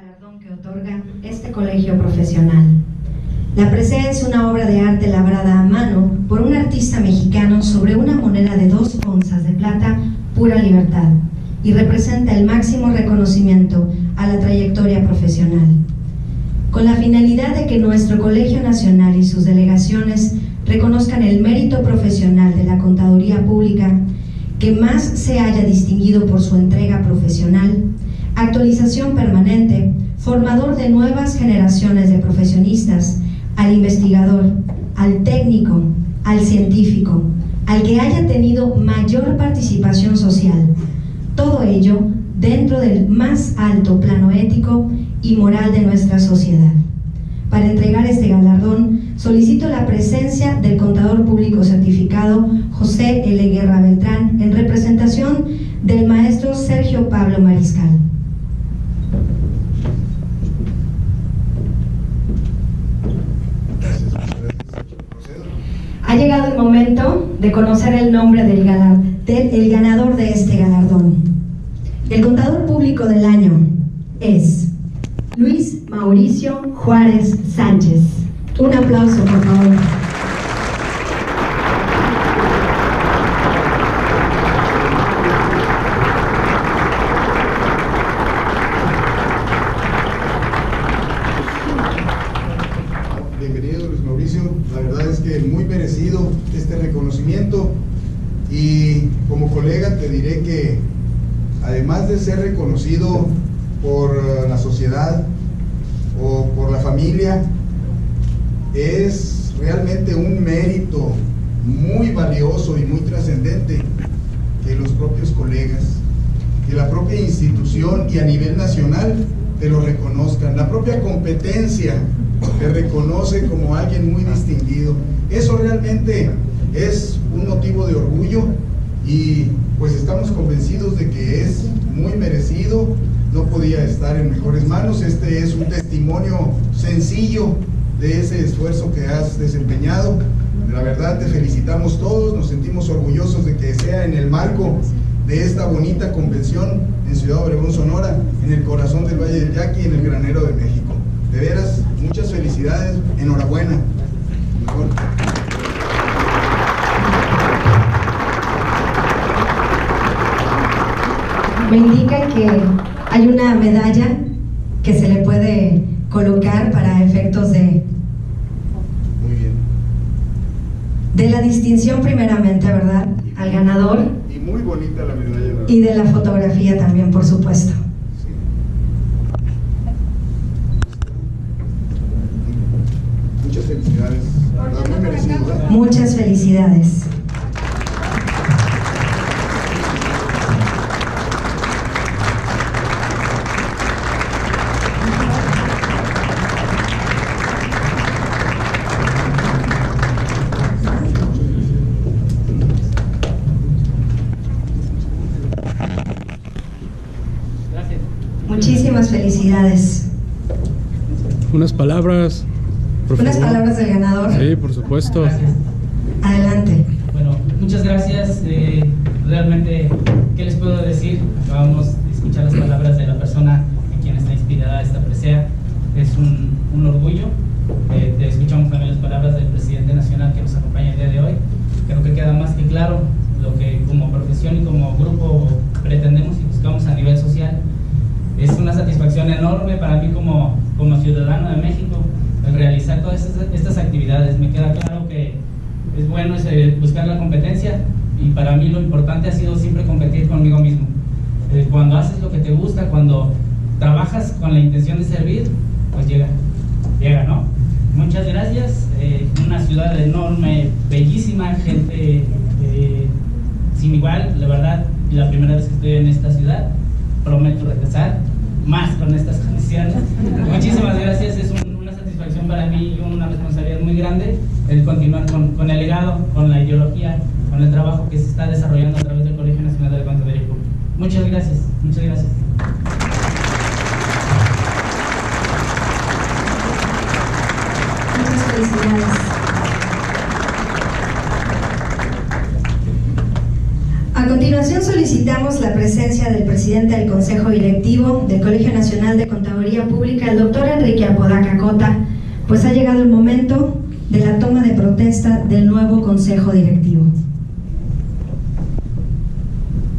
galardón que otorga este colegio profesional. La presea es una obra de arte labrada a mano por un artista mexicano sobre una moneda de dos onzas de plata, pura libertad, y representa el máximo reconocimiento a la trayectoria profesional. Con la finalidad de que nuestro Colegio Nacional y sus delegaciones reconozcan el mérito profesional de la Contaduría Pública que más se haya distinguido por su entrega profesional, actualización permanente, formador de nuevas generaciones de profesionistas, al investigador, al técnico, al científico, al que haya tenido mayor participación social. Todo ello dentro del más alto plano ético y moral de nuestra sociedad. Para entregar este galardón, solicito la presencia del contador público certificado José L. Guerra Beltrán en representación del maestro Sergio Pablo Mariscal. De conocer el nombre del, ganador de este galardón. El contador público del año es Luis Mauricio Juárez Sánchez. Un aplauso, por favor. Este reconocimiento y como colega te diré que además de ser reconocido por eh, la sociedad o por la familia, es realmente un mérito muy valioso y muy trascendente que los propios colegas, que la propia institución y a nivel nacional te lo reconozcan. La propia competencia te reconoce como alguien muy distinguido. Eso realmente es un motivo de orgullo y pues estamos convencidos de que es muy merecido, no podía estar en mejores manos. Este es un testimonio sencillo de ese esfuerzo que has desempeñado. La verdad te felicitamos todos, nos sentimos orgullosos de que sea en el marco de esta bonita convención en Ciudad Obregón, Sonora, en el corazón del Valle del Yaqui, en el granero de México. De veras, muchas felicidades, enhorabuena. Indica que hay una medalla que se le puede colocar para efectos de, Muy bien. de la distinción primeramente, ¿verdad? Al ganador Y muy bonita la medalla. la y de la fotografía también, por supuesto. Sí. Muchas felicidades. ¿eh? Muchas felicidades. Muchísimas felicidades. Unas palabras, por Unas favor. palabras del ganador. Sí, por supuesto. Gracias. Adelante. Bueno, muchas gracias. Eh, realmente, ¿qué les puedo decir? Acabamos de escuchar las palabras de la persona en quien está inspirada esta presea. Es un, un orgullo. Eh, te escuchamos también las palabras del presidente nacional que nos acompaña el día de hoy. Creo que queda más que claro lo que como profesión y como grupo pretendemos y buscamos a nivel social. Es una satisfacción enorme para mí como, como ciudadano de México el realizar todas estas, estas actividades. Me queda claro que es bueno buscar la competencia y para mí lo importante ha sido siempre competir conmigo mismo. Eh, cuando haces lo que te gusta, cuando trabajas con la intención de servir, pues llega, llega, ¿no? Muchas gracias. eh, una ciudad enorme, bellísima, gente eh, sin igual, la verdad, la primera vez que estoy en esta ciudad, prometo regresar más con estas condiciones. Muchísimas gracias, es un- una satisfacción para mí y una responsabilidad muy grande el continuar con, con el legado, con la ideología, con el trabajo que se está desarrollando a través del Colegio Nacional de la Pública. Muchas gracias, muchas gracias. Solicitamos la presencia del presidente del Consejo Directivo del Colegio Nacional de Contaduría Pública, el doctor Enrique Apodaca Cota, pues ha llegado el momento de la toma de protesta del nuevo Consejo Directivo.